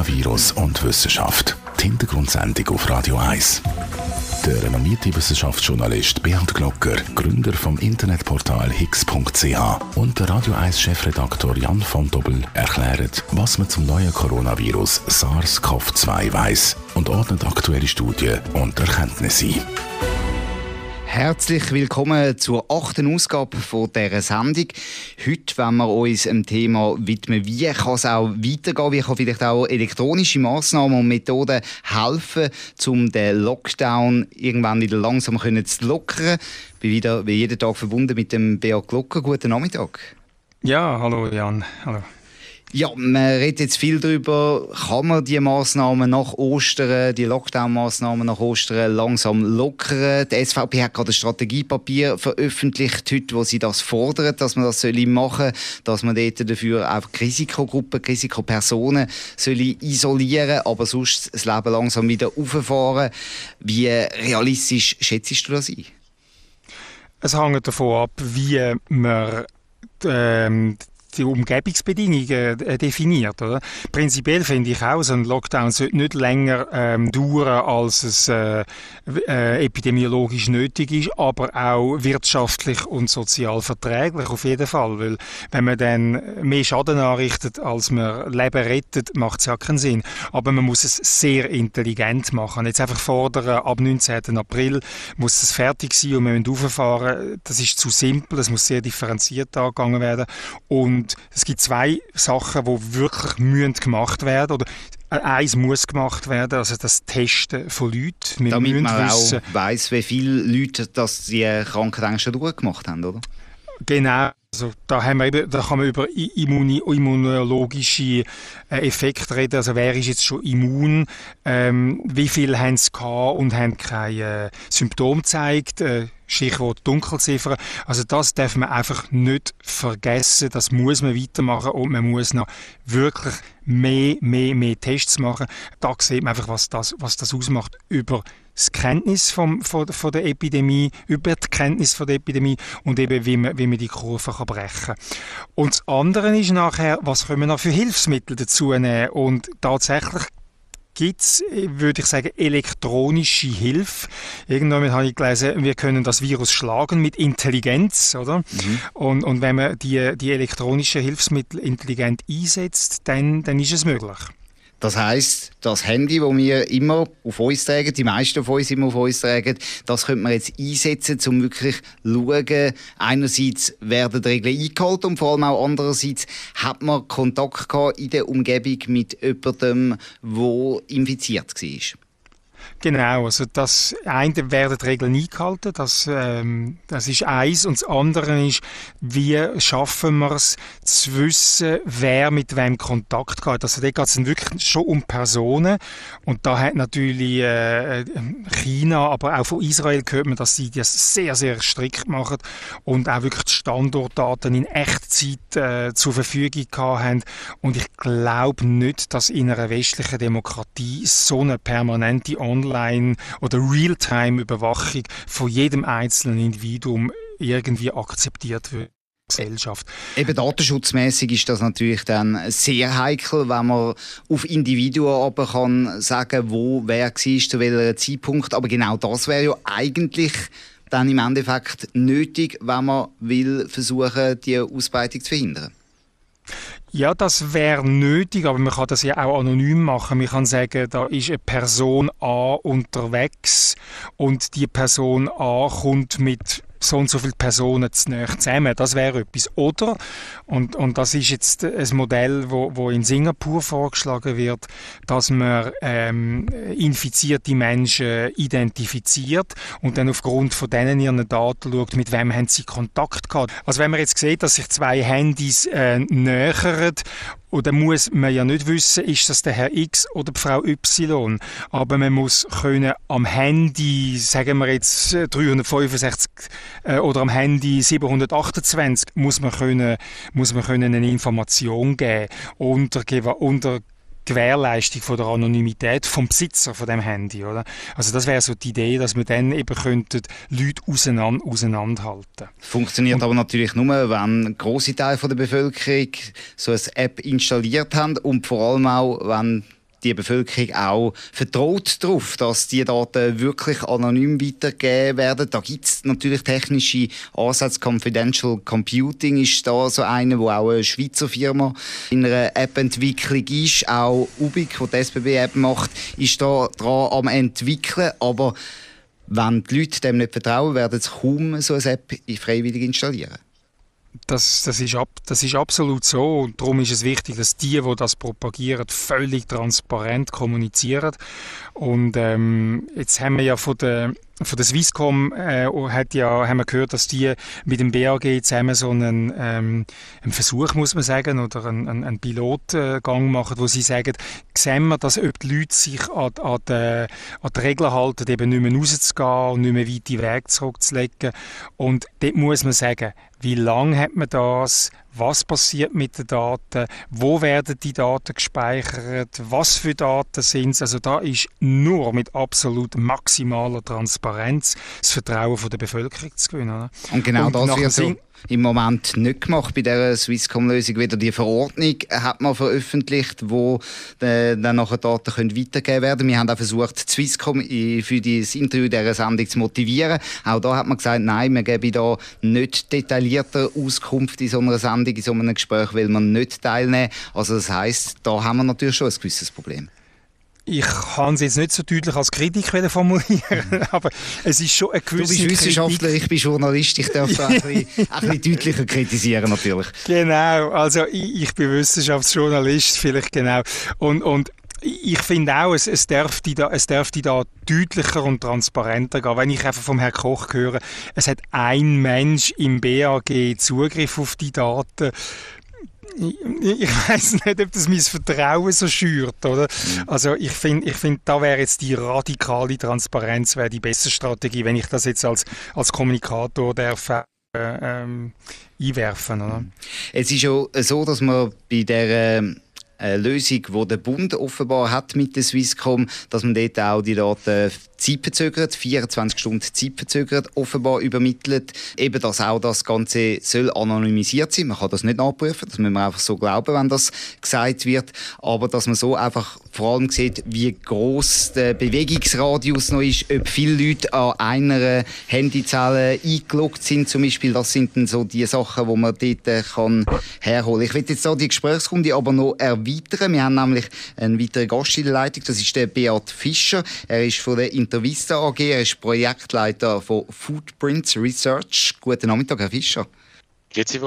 Coronavirus und Wissenschaft. Die Hintergrundsendung auf Radio 1. Der renommierte Wissenschaftsjournalist Bernd Glocker, Gründer vom Internetportal higgs.ch und der Radio 1 Chefredaktor Jan von Dobbel erklären, was man zum neuen Coronavirus SARS-CoV-2 weiß und ordnet aktuelle Studien und Erkenntnisse ein. Herzlich willkommen zur achten Ausgabe dieser Sendung. Heute wollen wir uns dem Thema widmen, wie kann es auch weitergehen, wie kann vielleicht auch elektronische Massnahmen und Methoden helfen, um den Lockdown irgendwann wieder langsam zu lockern. Ich bin wieder wie jeden Tag verbunden mit dem Beat Glocker. Guten Nachmittag. Ja, hallo Jan. Hallo. Ja, man redet jetzt viel darüber, kann man die Massnahmen nach Ostern, die Lockdown-Massnahmen nach Ostern langsam lockern. Die SVP hat gerade ein Strategiepapier veröffentlicht heute, wo sie das fordert, dass man das machen soll, dass man dort dafür auch Risikogruppen, Risikopersonen soll isolieren aber sonst das Leben langsam wieder auffahren. Wie realistisch schätzt du das ein? Es hängt davon ab, wie man ähm, die Umgebungsbedingungen äh, definiert. Oder? Prinzipiell finde ich auch, so ein Lockdown sollte nicht länger ähm, dauern, als es äh, äh, epidemiologisch nötig ist, aber auch wirtschaftlich und sozial verträglich auf jeden Fall. Weil wenn man dann mehr Schaden anrichtet, als man Leben rettet, macht es ja keinen Sinn. Aber man muss es sehr intelligent machen. Jetzt einfach fordern, ab 19. April muss es fertig sein und wir müssen rauffahren, das ist zu simpel, es muss sehr differenziert angegangen werden. Und und es gibt zwei Sachen, die wirklich müssen gemacht werden oder Eins muss gemacht werden, also das Testen von Leuten. Wir Damit man wissen, auch weiss, wie viele Leute das die schon durchgemacht haben, oder? Genau. Also da, haben wir eben, da kann man über immunologische äh, Effekte reden. Also wer ist jetzt schon immun? Ähm, wie viele haben es gehabt und haben keine äh, Symptome gezeigt? Äh, Stichwort Dunkelziffer. Also das darf man einfach nicht vergessen. Das muss man weitermachen und man muss noch wirklich mehr, mehr, mehr Tests machen. Da sieht man einfach, was das, was das ausmacht über das Kenntnis vom, von, von der Epidemie, über die Kenntnis von der Epidemie und eben, wie man, wie man die Kurve kann brechen kann. Und das andere ist nachher, was können wir noch für Hilfsmittel dazu nehmen? Und tatsächlich gibt es, würde ich sagen, elektronische Hilfe. Irgendwann habe ich gelesen, wir können das Virus schlagen mit Intelligenz, oder? Mhm. Und, und wenn man die, die elektronischen Hilfsmittel intelligent einsetzt, dann, dann ist es möglich. Das heißt, das Handy, das wir immer auf uns tragen, die meisten von uns immer auf uns tragen, das könnte man jetzt einsetzen, um wirklich zu schauen, einerseits werden die Regeln eingehalten und vor allem auch andererseits hat man Kontakt gehabt in der Umgebung mit jemandem, der infiziert war. Genau, also das eine werden die Regeln eingehalten, das, ähm, das ist eins. Und das andere ist, wie schaffen wir es zu wissen, wer mit wem Kontakt hat. Also da geht es wirklich schon um Personen. Und da hat natürlich äh, China, aber auch von Israel gehört man, dass sie das sehr, sehr strikt machen und auch wirklich die Standortdaten in Echtzeit äh, zur Verfügung haben. Und ich glaube nicht, dass in einer westlichen Demokratie so eine permanente Online- oder Realtime-Überwachung von jedem einzelnen Individuum irgendwie akzeptiert wird. Gesellschaft. Eben datenschutzmäßig ist das natürlich dann sehr heikel, wenn man auf Individuen aber kann sagen, wo wer war, zu welchem Zeitpunkt. Aber genau das wäre ja eigentlich dann im Endeffekt nötig, wenn man will versuchen, die Ausbreitung zu verhindern. Ja, das wäre nötig, aber man kann das ja auch anonym machen. Man kann sagen, da ist eine Person A unterwegs und die Person A kommt mit so und so viele Personen zu zusammen. Das wäre etwas. Oder, und, und das ist jetzt ein Modell, wo, wo in Singapur vorgeschlagen wird, dass man ähm, infizierte Menschen identifiziert und dann aufgrund von denen ihren Daten schaut, mit wem haben sie Kontakt gehabt. Also wenn man jetzt sieht, dass sich zwei Handys äh, nähern oder muss man ja nicht wissen, ist das der Herr X oder die Frau Y. Aber man muss können am Handy, sagen wir jetzt 365 äh, oder am Handy 728, muss man können, muss man können eine Information geben unter, unter Gewährleistung von der Anonymität vom Besitzer von dem Handy, oder? Also das wäre so die Idee, dass wir dann eben könnten Leute auseinander, auseinanderhalten. Funktioniert und, aber natürlich nur, wenn große Teile der Bevölkerung so eine App installiert haben und vor allem auch, wenn die Bevölkerung auch vertraut darauf, dass die Daten wirklich anonym weitergegeben werden. Da gibt es natürlich technische Ansätze. Confidential Computing ist da so eine, wo auch eine Schweizer Firma in einer App-Entwicklung ist. Auch Ubic, die die SBB-App macht, ist da dran am entwickeln. Aber wenn die Leute dem nicht vertrauen, werden sie kaum so eine App freiwillig installieren. Das, das, ist ab, das ist absolut so und darum ist es wichtig, dass die, die das propagieren, völlig transparent kommunizieren. Und ähm, jetzt haben wir ja von der von der Swisscom äh, hat ja, haben wir gehört, dass die mit dem BAG zusammen so einen, ähm, einen Versuch, muss man sagen, oder einen, einen, Pilotgang machen, wo sie sagen, sehen wir, dass ob die Leute sich an, an, die, an die Regeln halten, eben nicht mehr rauszugehen und nicht mehr weite Wege zurückzulegen. Und dort muss man sagen, wie lange hat man das? Was passiert mit den Daten? Wo werden die Daten gespeichert? Was für Daten sind es? Also da ist nur mit absolut maximaler Transparenz das Vertrauen der Bevölkerung zu gewinnen. Und genau Und das wird so im Moment nicht gemacht bei der Swisscom-Lösung. Wieder die Verordnung hat man veröffentlicht, wo äh, dann nachher Daten können weitergegeben werden. Wir haben auch versucht, Swisscom für das Interview dieser Sendung zu motivieren. Auch da hat man gesagt, nein, wir geben da nicht detaillierter Auskunft in so einer Sendung, in so einem Gespräch, weil man nicht teilnehmen. Also das heißt, da haben wir natürlich schon ein gewisses Problem. Ich kann es jetzt nicht so deutlich als Kritik formulieren, mhm. aber es ist schon eine gewisse Du bist Wissenschaftler, Kritik. ich bin Journalist, ich darf da ein bisschen, ein bisschen deutlicher kritisieren natürlich. Genau, also ich, ich bin Wissenschaftsjournalist, vielleicht genau. Und, und ich finde auch, es, es, dürfte da, es dürfte da deutlicher und transparenter gehen. Wenn ich einfach vom Herrn Koch höre, es hat ein Mensch im BAG Zugriff auf die Daten ich, ich weiß nicht, ob das mein Vertrauen so schürt, oder? Mhm. Also ich finde, ich find, da wäre jetzt die radikale Transparenz wäre die bessere Strategie, wenn ich das jetzt als, als Kommunikator darf, äh, ähm, einwerfen, oder? Es ist ja so, dass man bei der äh, Lösung, die der Bund offenbar hat mit der Swisscom, dass man dort auch die Daten zeitverzögert, 24 Stunden zeitverzögert offenbar übermittelt. Eben, dass auch das Ganze soll anonymisiert sein. Man kann das nicht nachprüfen, das müssen wir einfach so glauben, wenn das gesagt wird. Aber dass man so einfach vor allem sieht, wie groß der Bewegungsradius noch ist, ob viele Leute an einer Handyzelle eingeloggt sind zum Beispiel. Das sind dann so die Sachen, die man dort äh, kann herholen. Ich will jetzt da die Gesprächsrunde aber noch erweitern. Wir haben nämlich einen weiteren Gast in der Leitung, das ist der Beat Fischer. Er ist von der Intervista AG. Er ist Projektleiter von Footprints Research. Guten Nachmittag, Herr Fischer. Geht's Sie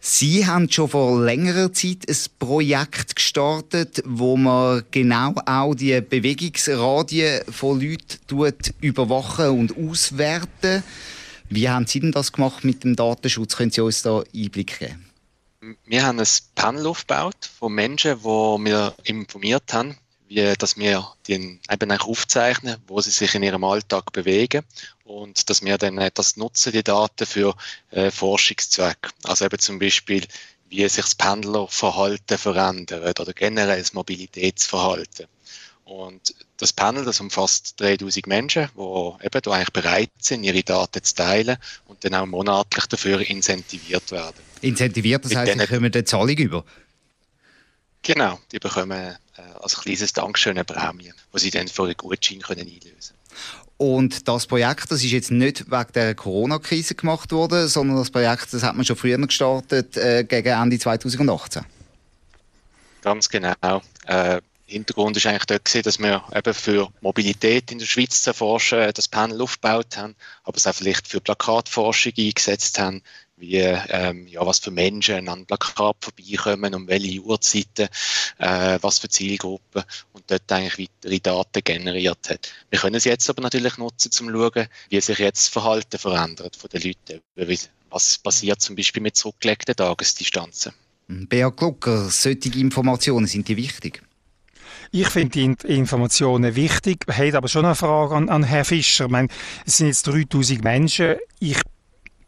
Sie haben schon vor längerer Zeit ein Projekt gestartet, wo man genau auch die Bewegungsradien von Leuten überwachen und auswerten. Wie haben Sie denn das gemacht mit dem Datenschutz? Können Sie uns da Einblick geben? Wir haben ein Panel aufgebaut von Menschen, die wir informiert haben wie dass wir den eben auch aufzeichnen, wo sie sich in ihrem Alltag bewegen und dass wir dann äh, das nutzen, die Daten für äh, Forschungszwecke. Also eben zum Beispiel, wie sich das Pendlerverhalten verändert oder generell das Mobilitätsverhalten. Und das Panel, das umfasst 3000 Menschen, die eben da eigentlich bereit sind, ihre Daten zu teilen und dann auch monatlich dafür incentiviert werden. Incentiviert, das heißt, sie kommen eine Zahlung über? Genau, die bekommen als kleines Dankeschön eine Prämie, die sie dann für einen Gutschein können einlösen und das Projekt, das ist jetzt nicht wegen der Corona-Krise gemacht worden, sondern das Projekt, das hat man schon früher gestartet, äh, gegen Ende 2018. Ganz genau. Äh, Hintergrund ist eigentlich dort gewesen, dass wir eben für Mobilität in der Schweiz zu erforschen das Panel aufgebaut haben, aber es auch vielleicht für Plakatforschung eingesetzt haben, wie ähm, ja, was für Menschen an Plakat vorbeikommen, um welche Uhrzeiten, äh, was für Zielgruppen und dort eigentlich weitere Daten generiert hat. Wir können es jetzt aber natürlich nutzen, um zu schauen, wie sich jetzt das Verhalten verändert von den Leuten. Was passiert zum Beispiel mit zurückgelegten Tagesdistanzen? Beat Glucker, solche Informationen sind die wichtig? Ich finde die Informationen wichtig, Ich habe aber schon eine Frage an, an Herrn Fischer. Ich meine, es sind jetzt 3000 Menschen. Ich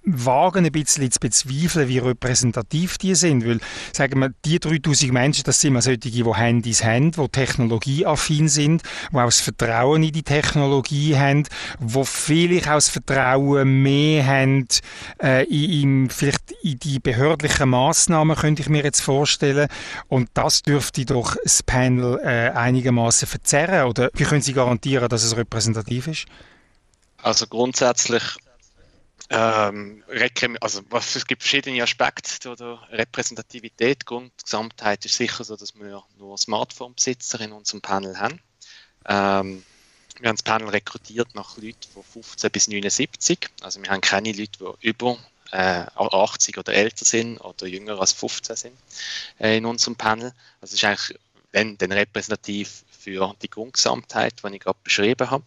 wagen ein bisschen zu bezweifeln, wie repräsentativ die sind, weil, sagen wir, die 3000 Menschen, das sind immer solche, die Handys haben, die technologieaffin sind, die auch das Vertrauen in die Technologie haben, die vielleicht auch das Vertrauen mehr haben äh, in, in, vielleicht in die behördlichen Massnahmen, könnte ich mir jetzt vorstellen. Und das dürfte doch das Panel äh, einigermaßen verzerren. Oder wie können Sie garantieren, dass es repräsentativ ist? Also grundsätzlich ähm, also es gibt verschiedene Aspekte der Repräsentativität. Gesamtheit ist sicher so, dass wir nur Smartphone-Besitzer in unserem Panel haben. Ähm, wir haben das Panel rekrutiert nach Leuten von 15 bis 79. Also wir haben keine Leute, die über äh, 80 oder älter sind oder jünger als 15 sind äh, in unserem Panel. Also es ist eigentlich wenn, dann repräsentativ für die Grundgesamtheit, die ich gerade beschrieben habe.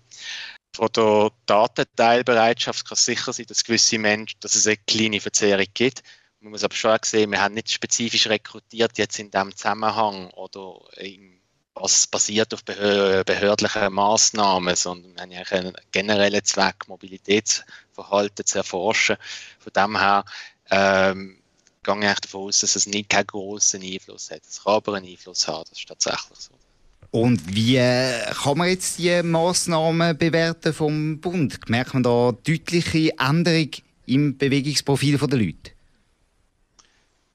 Von der Datenteilbereitschaft kann sicher sein, dass gewisse Menschen, dass es eine kleine Verzerrung gibt. Man muss aber schon sehen, wir haben nicht spezifisch rekrutiert jetzt in diesem Zusammenhang oder in, was basiert auf behördlichen Maßnahmen, sondern wir haben ja einen generellen Zweck, Mobilitätsverhalten zu erforschen. Von dem her ähm, gehe ich davon aus, dass es nicht keinen großen Einfluss hat. Es kann aber einen Einfluss haben, das ist tatsächlich so. Und wie kann man jetzt die Massnahmen bewerten vom Bund? Merkt man da deutliche Änderung im Bewegungsprofil der Leute?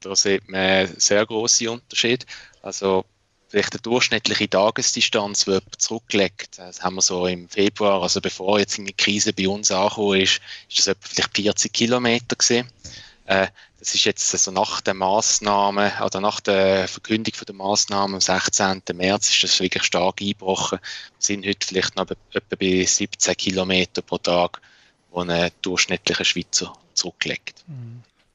Da sieht man sehr große Unterschiede. Also vielleicht eine durchschnittliche Tagesdistanz, die jemand zurücklegt. Das haben wir so im Februar, also bevor jetzt eine Krise bei uns angekommen ist, ist das etwa vielleicht 40 Kilometer gesehen. Äh, das ist jetzt also nach der Maßnahme oder nach der Verkündung von der Maßnahme am 16. März ist das wirklich stark eingebrochen. Wir sind heute vielleicht noch etwa bei 17 Kilometer pro Tag, wo ein durchschnittlicher Schweizer zurücklegt.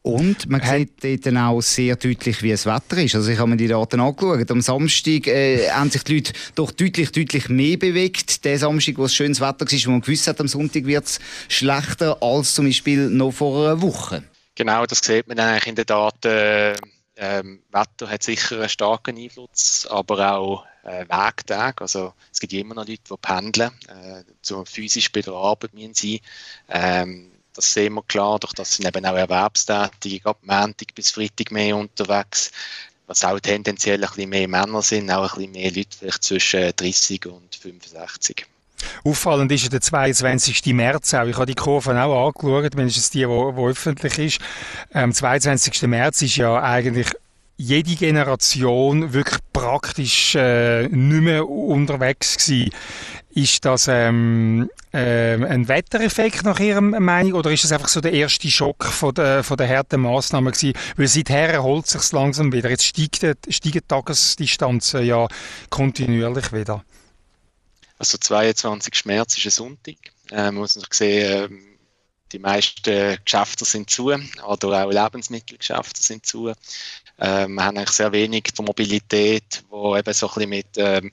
Und man sieht dort dann auch sehr deutlich, wie das Wetter ist. Also ich habe mir die Daten angeschaut. Am Samstag äh, haben sich die Leute doch deutlich, deutlich mehr bewegt. Der Samstag, wo es schönes Wetter war, wo man gewusst hat, am Sonntag wird es schlechter als zum Beispiel noch vor einer Woche. Genau, das sieht man eigentlich in den Daten. Ähm, Wetter hat sicher einen starken Einfluss, aber auch äh, Wegtag. Also es gibt immer noch Leute, die pendeln, äh, so physisch bei der Arbeit müssen sein. Ähm, das sehen wir klar, durch das sind eben auch Erwerbstätige, ab Montag bis Freitag mehr unterwegs, was auch tendenziell ein bisschen mehr Männer sind, auch ein bisschen mehr Leute, vielleicht zwischen 30 und 65. Auffallend ist der 22. März auch. Ich habe die Kurve auch angeschaut, es die, die, die öffentlich ist. Am ähm, 22. März ist ja eigentlich jede Generation wirklich praktisch äh, nicht mehr unterwegs gewesen. Ist das ähm, äh, ein Wettereffekt nach Ihrer Meinung oder ist das einfach so der erste Schock von der, von der harten Massnahmen gewesen? Weil seither erholt sich langsam wieder. Jetzt steigen die Tagesdistanzen ja kontinuierlich wieder. Also 22. März ist ein Sonntag. Äh, man muss noch sehen, äh, die meisten Geschäfte sind zu oder auch Lebensmittelgeschäfte sind zu. Äh, wir haben eigentlich sehr wenig von Mobilität, wo eben so ein bisschen mit ähm,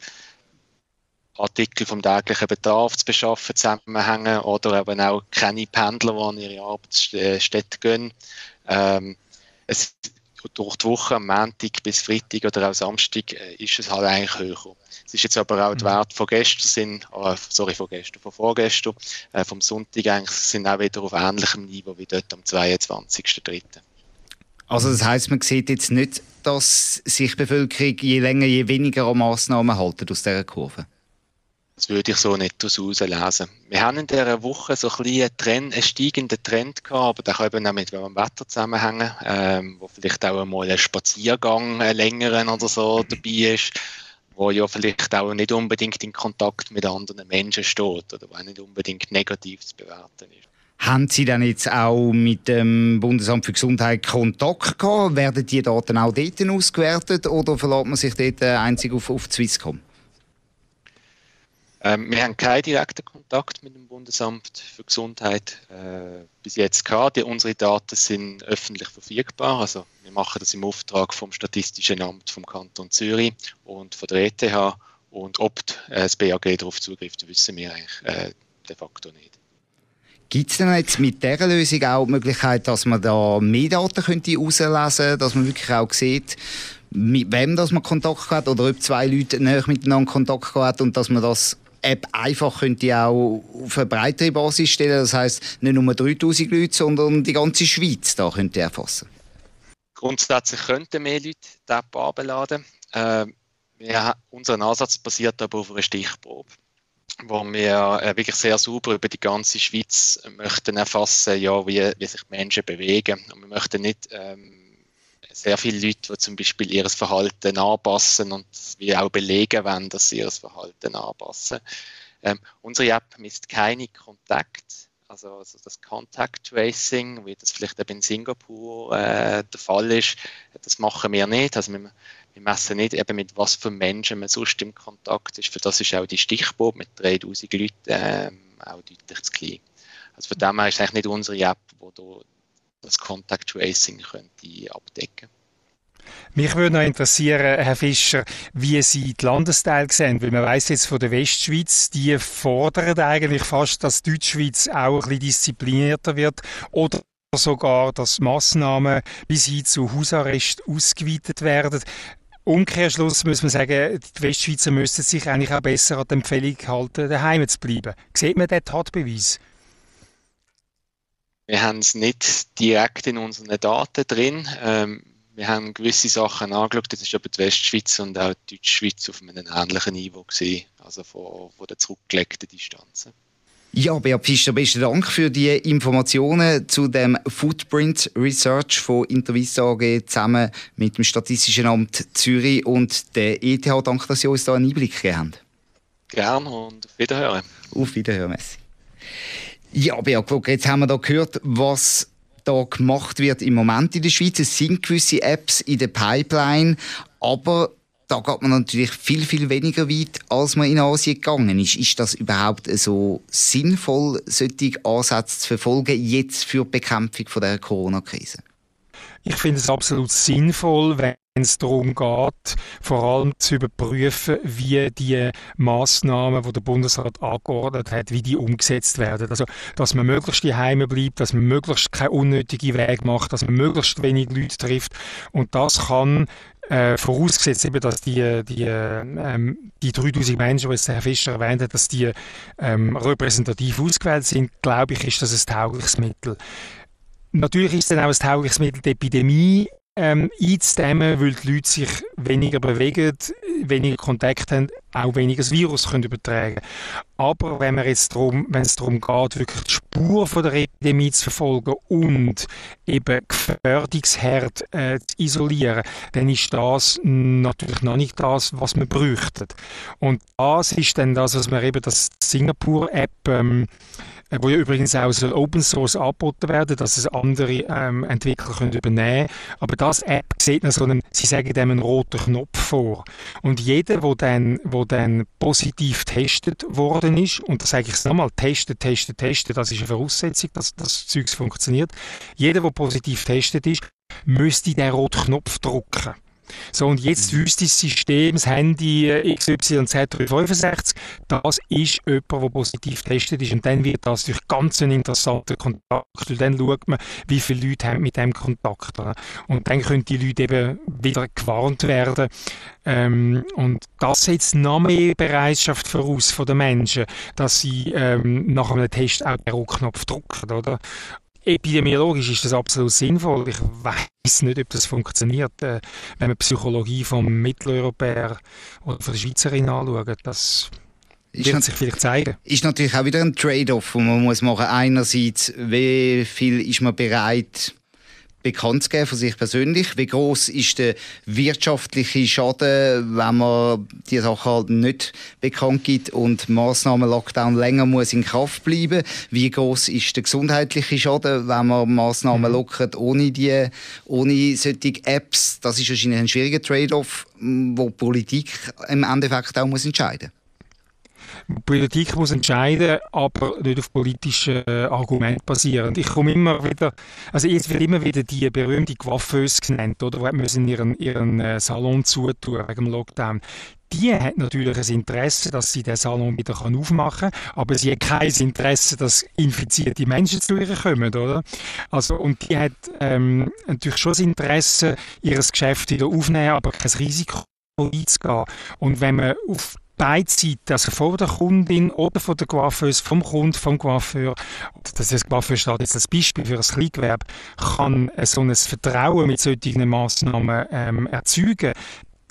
Artikeln vom täglichen Bedarf zu beschaffen zusammenhängen oder eben auch keine Pendler, die an ihre Arbeitsstätte gehen. Ähm, es, durch die Woche, am Montag bis Freitag oder auch Samstag, äh, ist es halt eigentlich höher. Es ist jetzt aber auch die mhm. Werte von gestern sind, oh, sorry, von gestern, von vorgestern, äh, vom Sonntag eigentlich, sind auch wieder auf ähnlichem Niveau wie dort am 22.03. Also das heißt, man sieht jetzt nicht, dass sich die Bevölkerung je länger, je weniger an Massnahmen halten aus dieser Kurve? Das würde ich so nicht daraus lesen. Wir haben in dieser Woche so ein einen, Trend, einen steigenden Trend gehabt, aber der kann eben auch mit dem Wetter zusammenhängen, ähm, wo vielleicht auch einmal ein Spaziergang, ein längeren oder so dabei ist wo ja vielleicht auch nicht unbedingt in Kontakt mit anderen Menschen steht oder wo auch nicht unbedingt negativ zu bewerten ist. Haben Sie dann jetzt auch mit dem Bundesamt für Gesundheit Kontakt gehabt? Werden die Daten auch dort ausgewertet oder verlässt man sich dort einzig auf, auf Swisscom? Ähm, wir haben keinen direkten Kontakt mit dem Bundesamt für Gesundheit äh, bis jetzt gehabt. Die, unsere Daten sind öffentlich verfügbar. Also wir machen das im Auftrag vom Statistischen Amt vom Kanton Zürich und von der ETH. Und ob äh, das BAG darauf zugreift, wissen wir eigentlich äh, de facto nicht. Gibt es denn jetzt mit dieser Lösung auch die Möglichkeit, dass man da mehr Daten könnte herauslesen dass man wirklich auch sieht, mit wem dass man Kontakt hat oder ob zwei Leute näher miteinander Kontakt hat und dass man das App einfach könnt ihr auch auf eine breitere Basis stellen. Das heißt nicht nur 3000 Leute, sondern die ganze Schweiz da könnt ihr erfassen. Grundsätzlich könnten mehr Leute die App abladen. Äh, ja, unser Ansatz basiert aber auf einer Stichprobe wo wir äh, wirklich sehr sauber über die ganze Schweiz möchten erfassen, ja, wie, wie sich Menschen bewegen. Und wir möchten nicht ähm, sehr viele Leute, die zum Beispiel ihr Verhalten anpassen und wie auch belegen wollen, dass sie ihr Verhalten anpassen. Ähm, unsere App misst keine Kontakt, also, also, das Contact Tracing, wie das vielleicht eben in Singapur äh, der Fall ist, das machen wir nicht. Also wir, wir messen nicht eben mit was für Menschen man sonst im Kontakt ist. Für das ist auch die Stichprobe mit 3000 Leuten äh, auch deutlich zu klein. Also von dem her ist eigentlich nicht unsere App, die das Contact Tracing könnte abdecken mich würde noch interessieren, Herr Fischer, wie Sie die Landesteile sehen, weil man weiß jetzt von der Westschweiz, die fordern eigentlich fast, dass die Deutschschweiz auch ein bisschen disziplinierter wird oder sogar, dass Massnahmen bis hin zu Hausarrest ausgeweitet werden. Umkehrschluss muss man sagen, die Westschweizer müssten sich eigentlich auch besser an die Empfehlung halten, daheim zu bleiben. Sieht man den Tatbeweis? Wir haben es nicht direkt in unseren Daten drin. Ähm, wir haben gewisse Sachen angeschaut, das ist aber die Westschweiz und auch die Deutschschweiz auf einem ähnlichen Niveau gewesen, also von, von den zurückgelegten Distanzen. Ja, Beat Fischer, besten Dank für die Informationen zu dem Footprint Research von Intervista AG zusammen mit dem Statistischen Amt Zürich und der ETH. Danke, dass Sie uns da einen Einblick gegeben haben. Gerne und auf Wiederhören. Auf Wiederhören, Messi. Ja, Beat, jetzt haben wir da gehört, was da gemacht wird im Moment in der Schweiz. Es sind gewisse Apps in der Pipeline, aber da geht man natürlich viel, viel weniger weit, als man in Asien gegangen ist. Ist das überhaupt so sinnvoll, solche Ansätze zu verfolgen, jetzt für die Bekämpfung der Corona-Krise? Ich finde es absolut sinnvoll, wenn es darum geht, vor allem zu überprüfen, wie die Maßnahmen, die der Bundesrat angeordnet hat, wie die umgesetzt werden. Also, dass man möglichst die Heime bleibt, dass man möglichst keine unnötigen Weg macht, dass man möglichst wenig Leute trifft. Und das kann äh, vorausgesetzt eben, dass die, die, ähm, die 3000 Menschen, die Herr Fischer erwähnt hat, dass die ähm, repräsentativ ausgewählt sind, glaube ich, ist das ein taugliches Mittel. Natürlich ist dann auch ein taugliches Mittel die Epidemie ähm, einzudämmen, weil die Leute sich weniger bewegen, weniger Kontakt haben, auch weniger das Virus können übertragen Aber wenn, man jetzt darum, wenn es darum geht, wirklich die Spur von der Epidemie zu verfolgen und eben Gefährdungsherd äh, zu isolieren, dann ist das natürlich noch nicht das, was man bräuchte. Und das ist dann das, was man eben das Singapur-App ähm, äh, wo ja übrigens auch soll Open Source angeboten werden, dass es andere ähm, Entwickler können übernehmen können. Aber das App sieht so einen, sie sagen dem einen roten Knopf vor. Und jeder, der dann, wo dann positiv getestet worden ist, und da sage ich es nochmal, testen, testen, testen, das ist eine Voraussetzung, dass das Zeug funktioniert. Jeder, der positiv getestet ist, müsste den roten Knopf drücken. So, und jetzt mhm. wüsste das System, das Handy äh, XYZ365, das ist jemand, der positiv getestet ist. Und dann wird das durch ganz ein interessanter Kontakt. Und dann schaut man, wie viele Leute haben mit dem Kontakt. Und dann können die Leute eben wieder gewarnt werden. Ähm, und das setzt noch mehr Bereitschaft voraus von den Menschen, dass sie ähm, nach einem Test auch den Rückknopf drücken, oder? Epidemiologisch ist das absolut sinnvoll. Ich weiß nicht, ob das funktioniert, äh, wenn man die Psychologie vom Mitteleuropäer oder von der Schweizerin anschaut. Das wird sich vielleicht zeigen. Ist natürlich auch wieder ein Trade-off, den man muss machen. Einerseits, wie viel ist man bereit bekannt zu geben von sich persönlich? Wie groß ist der wirtschaftliche Schaden, wenn man die Sache halt nicht bekannt gibt und Maßnahmen Lockdown länger muss in Kraft bleiben? Wie groß ist der gesundheitliche Schaden, wenn man Maßnahmen mhm. lockert ohne die, ohne solche Apps? Das ist wahrscheinlich ein schwieriger Trade-off, wo die Politik im Endeffekt auch muss entscheiden muss. Politik muss entscheiden, aber nicht auf politischen äh, Argumenten basierend. Ich komme immer wieder, also jetzt wird immer wieder die berühmte Coiffeuse genannt, oder? Die müssen ihren, ihren äh, Salon zutun wegen dem Lockdown die hat natürlich ein Interesse, dass sie den Salon wieder aufmachen kann, aber sie hat kein Interesse, dass infizierte Menschen zu ihr kommen, oder? Also, und die hat ähm, natürlich schon das Interesse, ihr Geschäft wieder aufzunehmen, aber kein Risiko einzugehen. Und wenn man auf beide Seiten, also von der Kundin oder von der Coiffeuse, vom Kunden, vom Coiffeur, das ist Coiffeur steht jetzt als Beispiel für ein Kleingewerbe, kann so ein Vertrauen mit solchen Massnahmen ähm, erzeugen,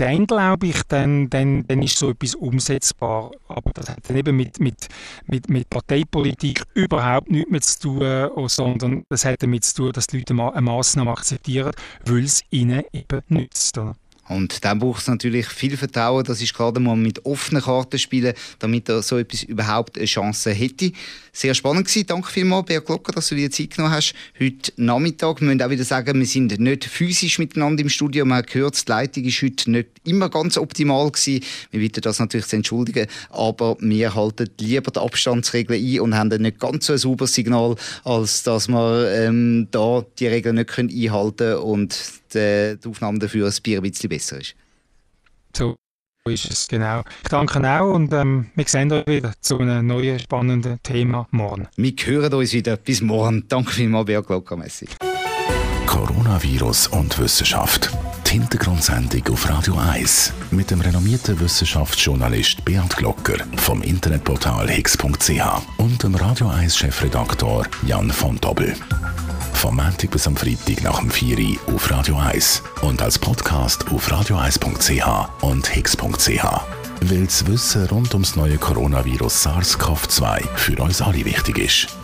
dann glaube ich, dann, dann, dann ist so etwas umsetzbar. Aber das hat dann eben mit, mit, mit, mit Parteipolitik überhaupt nichts mehr zu tun, oh, sondern das hat damit zu tun, dass die Leute eine Massnahme akzeptieren, weil es ihnen eben nützt. Oder? Und dann braucht es natürlich viel Vertrauen, das ist klar, da man mit offenen Karten spielen, damit er so etwas überhaupt eine Chance hätte. Sehr spannend gewesen. Danke vielmals, Bea Glocker, dass du dir Zeit genommen hast. Heute Nachmittag, wir müssen auch wieder sagen, wir sind nicht physisch miteinander im Studio. Man hat gehört, die Leitung ist heute nicht immer ganz optimal gewesen. Wir bitten das natürlich zu entschuldigen, aber wir halten lieber die Abstandsregeln ein und haben dann nicht ganz so ein sauberes Signal, als dass wir ähm, da die Regeln nicht einhalten können und die, die Aufnahme dafür ein Bier ein bisschen besser ist. So ist es, genau. Ich danke auch und ähm, wir sehen uns wieder zu einem neuen spannenden Thema morgen. Wir hören uns wieder. Bis morgen. Danke vielmals, Bea Glocker. Messi. Coronavirus und Wissenschaft. Die Hintergrundsendung auf Radio 1 mit dem renommierten Wissenschaftsjournalist Beat Glocker vom Internetportal higgs.ch und dem Radio 1 Chefredaktor Jan von Dobbel. Vom Montag bis am Freitag nach dem 4 Uhr auf Radio 1 und als Podcast auf radio1.ch und hix.ch. Weil das Wissen rund ums neue Coronavirus SARS-CoV-2 für uns alle wichtig ist.